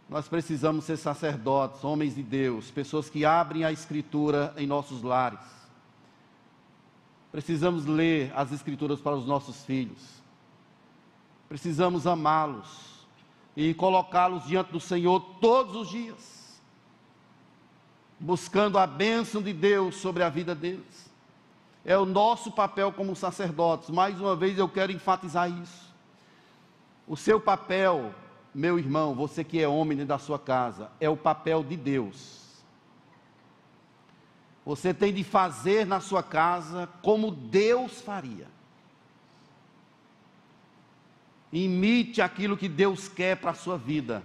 Nós precisamos ser sacerdotes, homens de Deus, pessoas que abrem a Escritura em nossos lares Precisamos ler as Escrituras para os nossos filhos. Precisamos amá-los e colocá-los diante do Senhor todos os dias, buscando a bênção de Deus sobre a vida deles. É o nosso papel como sacerdotes. Mais uma vez eu quero enfatizar isso. O seu papel, meu irmão, você que é homem da sua casa, é o papel de Deus você tem de fazer na sua casa como Deus faria. Imite aquilo que Deus quer para a sua vida.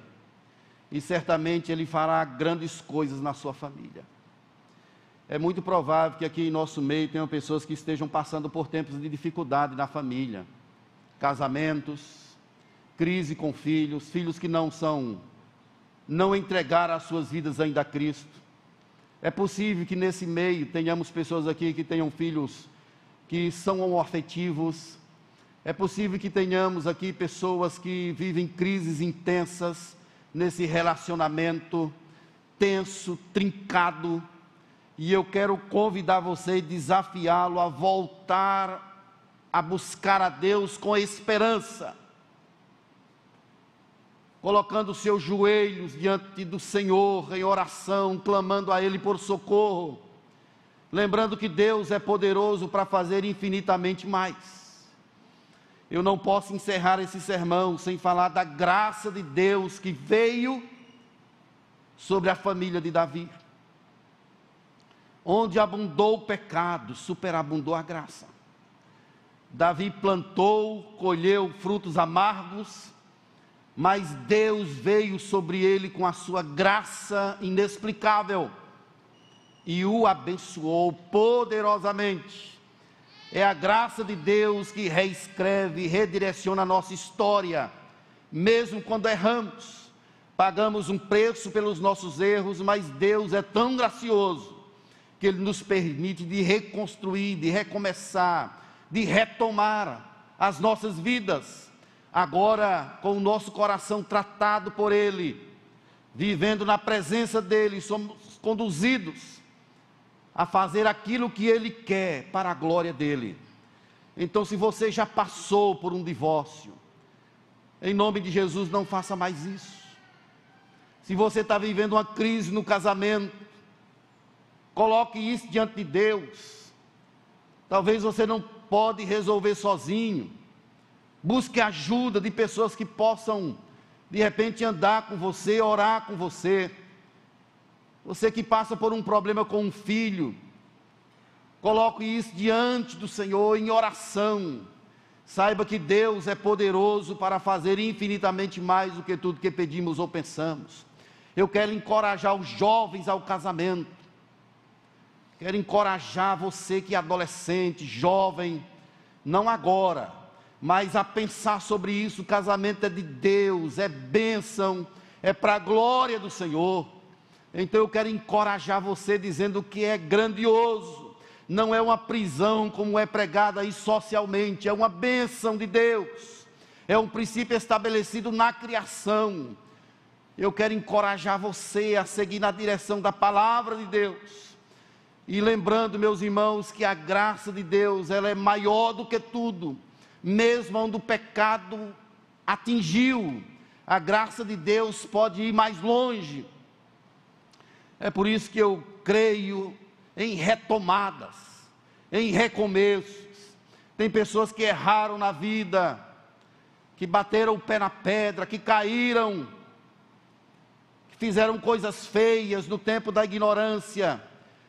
E certamente Ele fará grandes coisas na sua família. É muito provável que aqui em nosso meio tenham pessoas que estejam passando por tempos de dificuldade na família, casamentos, crise com filhos, filhos que não são, não entregaram as suas vidas ainda a Cristo é possível que nesse meio tenhamos pessoas aqui que tenham filhos que são homoafetivos. É possível que tenhamos aqui pessoas que vivem crises intensas nesse relacionamento tenso, trincado. E eu quero convidar você e desafiá-lo a voltar a buscar a Deus com esperança colocando seus joelhos diante do Senhor em oração, clamando a Ele por socorro, lembrando que Deus é poderoso para fazer infinitamente mais. Eu não posso encerrar esse sermão sem falar da graça de Deus que veio sobre a família de Davi. Onde abundou o pecado, superabundou a graça. Davi plantou, colheu frutos amargos, mas Deus veio sobre ele com a sua graça inexplicável e o abençoou poderosamente. É a graça de Deus que reescreve redireciona a nossa história, mesmo quando erramos. Pagamos um preço pelos nossos erros, mas Deus é tão gracioso que Ele nos permite de reconstruir, de recomeçar, de retomar as nossas vidas, agora com o nosso coração tratado por Ele, vivendo na presença dEle, somos conduzidos a fazer aquilo que Ele quer para a glória dEle. Então, se você já passou por um divórcio, em nome de Jesus, não faça mais isso. Se você está vivendo uma crise no casamento, coloque isso diante de Deus. Talvez você não pode resolver sozinho. Busque ajuda de pessoas que possam, de repente, andar com você, orar com você. Você que passa por um problema com um filho, coloque isso diante do Senhor em oração. Saiba que Deus é poderoso para fazer infinitamente mais do que tudo que pedimos ou pensamos. Eu quero encorajar os jovens ao casamento. Quero encorajar você que é adolescente, jovem, não agora, mas a pensar sobre isso. O casamento é de Deus, é bênção, é para a glória do Senhor. Então eu quero encorajar você dizendo que é grandioso, não é uma prisão como é pregada aí socialmente, é uma bênção de Deus, é um princípio estabelecido na criação. Eu quero encorajar você a seguir na direção da palavra de Deus. E lembrando, meus irmãos, que a graça de Deus, ela é maior do que tudo, mesmo onde o pecado atingiu, a graça de Deus pode ir mais longe. É por isso que eu creio em retomadas, em recomeços. Tem pessoas que erraram na vida, que bateram o pé na pedra, que caíram, que fizeram coisas feias no tempo da ignorância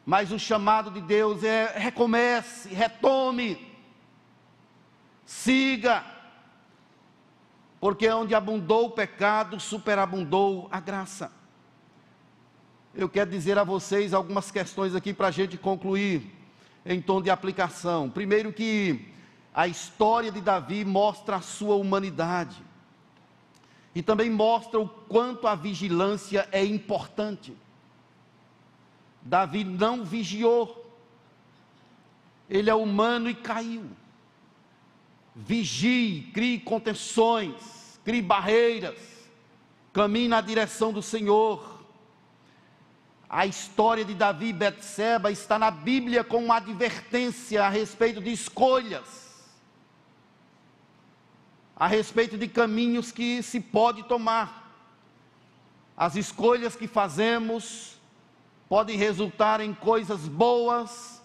mas o chamado de Deus é recomece, retome, siga, porque onde abundou o pecado, superabundou a graça. Eu quero dizer a vocês algumas questões aqui para a gente concluir em tom de aplicação. Primeiro, que a história de Davi mostra a sua humanidade e também mostra o quanto a vigilância é importante. Davi não vigiou. Ele é humano e caiu. Vigie, crie contenções, crie barreiras, caminhe na direção do Senhor. A história de Davi e Betseba está na Bíblia com uma advertência a respeito de escolhas, a respeito de caminhos que se pode tomar. As escolhas que fazemos podem resultar em coisas boas,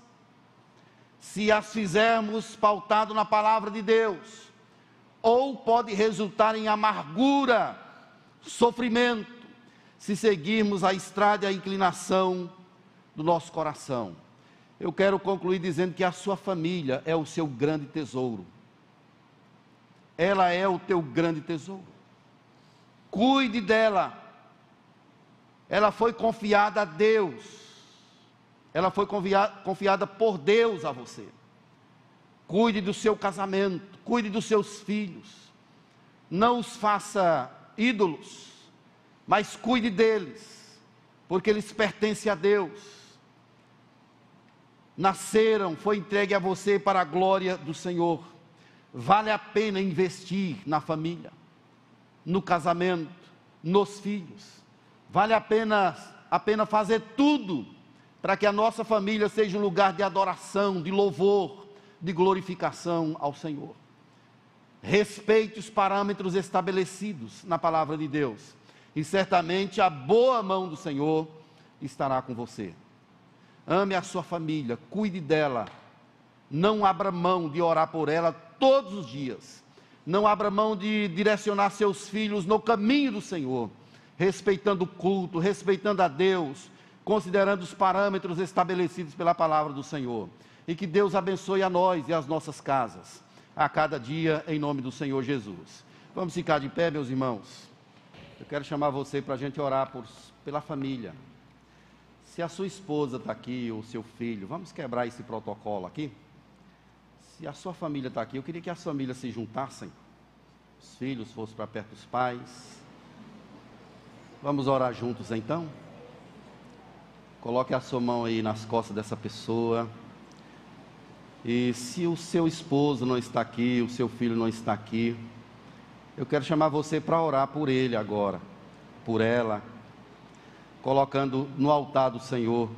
se as fizermos pautado na palavra de Deus, ou pode resultar em amargura, sofrimento, se seguirmos a estrada e a inclinação do nosso coração. Eu quero concluir dizendo que a sua família é o seu grande tesouro. Ela é o teu grande tesouro. Cuide dela ela foi confiada a Deus, ela foi confiada por Deus a você. Cuide do seu casamento, cuide dos seus filhos, não os faça ídolos, mas cuide deles, porque eles pertencem a Deus. Nasceram, foi entregue a você para a glória do Senhor. Vale a pena investir na família, no casamento, nos filhos Vale a pena, a pena fazer tudo para que a nossa família seja um lugar de adoração, de louvor, de glorificação ao Senhor. Respeite os parâmetros estabelecidos na palavra de Deus, e certamente a boa mão do Senhor estará com você. Ame a sua família, cuide dela, não abra mão de orar por ela todos os dias, não abra mão de direcionar seus filhos no caminho do Senhor respeitando o culto, respeitando a Deus, considerando os parâmetros estabelecidos pela palavra do Senhor. E que Deus abençoe a nós e as nossas casas, a cada dia, em nome do Senhor Jesus. Vamos ficar de pé, meus irmãos. Eu quero chamar você para a gente orar por, pela família. Se a sua esposa está aqui, ou seu filho, vamos quebrar esse protocolo aqui. Se a sua família está aqui, eu queria que as famílias se juntassem. Os filhos fossem para perto dos pais. Vamos orar juntos então? Coloque a sua mão aí nas costas dessa pessoa. E se o seu esposo não está aqui, o seu filho não está aqui, eu quero chamar você para orar por ele agora, por ela, colocando no altar do Senhor.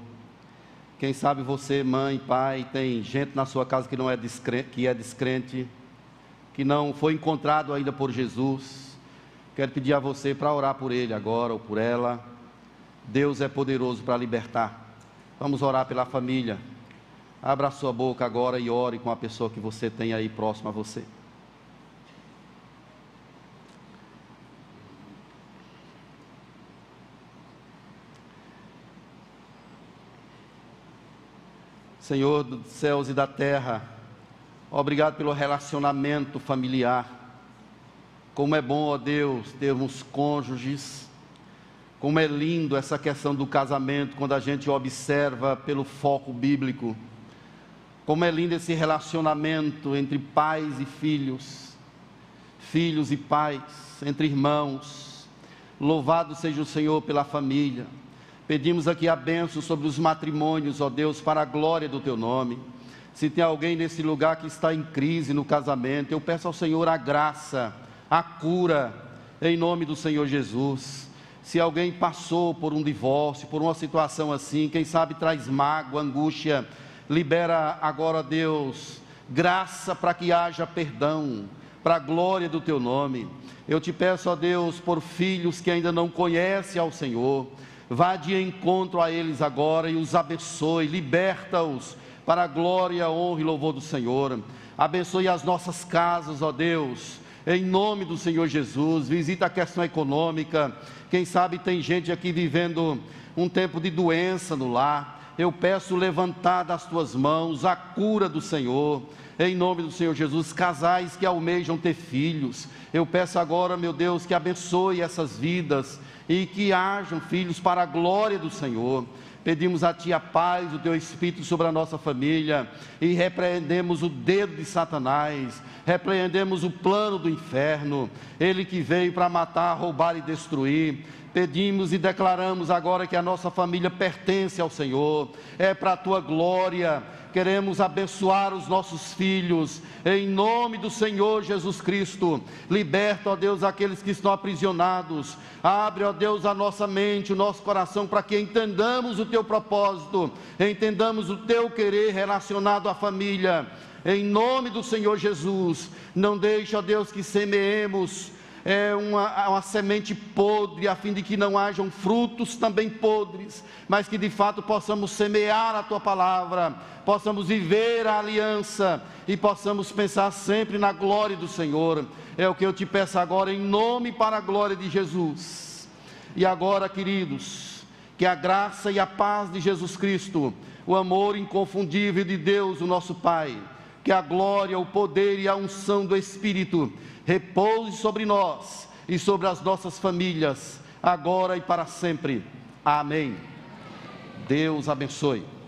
Quem sabe você, mãe, pai, tem gente na sua casa que não é descrente, que é descrente, que não foi encontrado ainda por Jesus. Quero pedir a você para orar por ele agora ou por ela. Deus é poderoso para libertar. Vamos orar pela família. Abra sua boca agora e ore com a pessoa que você tem aí próxima a você. Senhor dos céus e da terra, obrigado pelo relacionamento familiar. Como é bom, ó Deus, termos cônjuges como é lindo essa questão do casamento quando a gente observa pelo foco bíblico. Como é lindo esse relacionamento entre pais e filhos, filhos e pais, entre irmãos. Louvado seja o Senhor pela família. Pedimos aqui a benção sobre os matrimônios, ó Deus, para a glória do teu nome. Se tem alguém nesse lugar que está em crise no casamento, eu peço ao Senhor a graça, a cura, em nome do Senhor Jesus. Se alguém passou por um divórcio, por uma situação assim, quem sabe traz mágoa, angústia, libera agora, Deus, graça para que haja perdão, para a glória do teu nome. Eu te peço, ó Deus, por filhos que ainda não conhecem ao Senhor, vá de encontro a eles agora e os abençoe, liberta-os para a glória, honra e louvor do Senhor. Abençoe as nossas casas, ó Deus, em nome do Senhor Jesus. Visita a questão econômica, quem sabe tem gente aqui vivendo um tempo de doença no lar. Eu peço levantar das tuas mãos a cura do Senhor, em nome do Senhor Jesus. Casais que almejam ter filhos, eu peço agora, meu Deus, que abençoe essas vidas e que hajam filhos para a glória do Senhor. Pedimos a Ti a paz, o Teu Espírito sobre a nossa família e repreendemos o dedo de Satanás, repreendemos o plano do inferno, ele que veio para matar, roubar e destruir. Pedimos e declaramos agora que a nossa família pertence ao Senhor, é para a Tua glória queremos abençoar os nossos filhos, em nome do Senhor Jesus Cristo. Liberta, ó Deus, aqueles que estão aprisionados. Abre, ó Deus, a nossa mente, o nosso coração, para que entendamos o teu propósito, entendamos o teu querer relacionado à família. Em nome do Senhor Jesus, não deixe, ó Deus, que semeemos é uma, uma semente podre, a fim de que não hajam frutos também podres, mas que de fato possamos semear a tua palavra, possamos viver a aliança e possamos pensar sempre na glória do Senhor. É o que eu te peço agora, em nome para a glória de Jesus. E agora, queridos, que a graça e a paz de Jesus Cristo, o amor inconfundível de Deus, o nosso Pai, que a glória, o poder e a unção do Espírito repouse sobre nós e sobre as nossas famílias, agora e para sempre. Amém. Deus abençoe.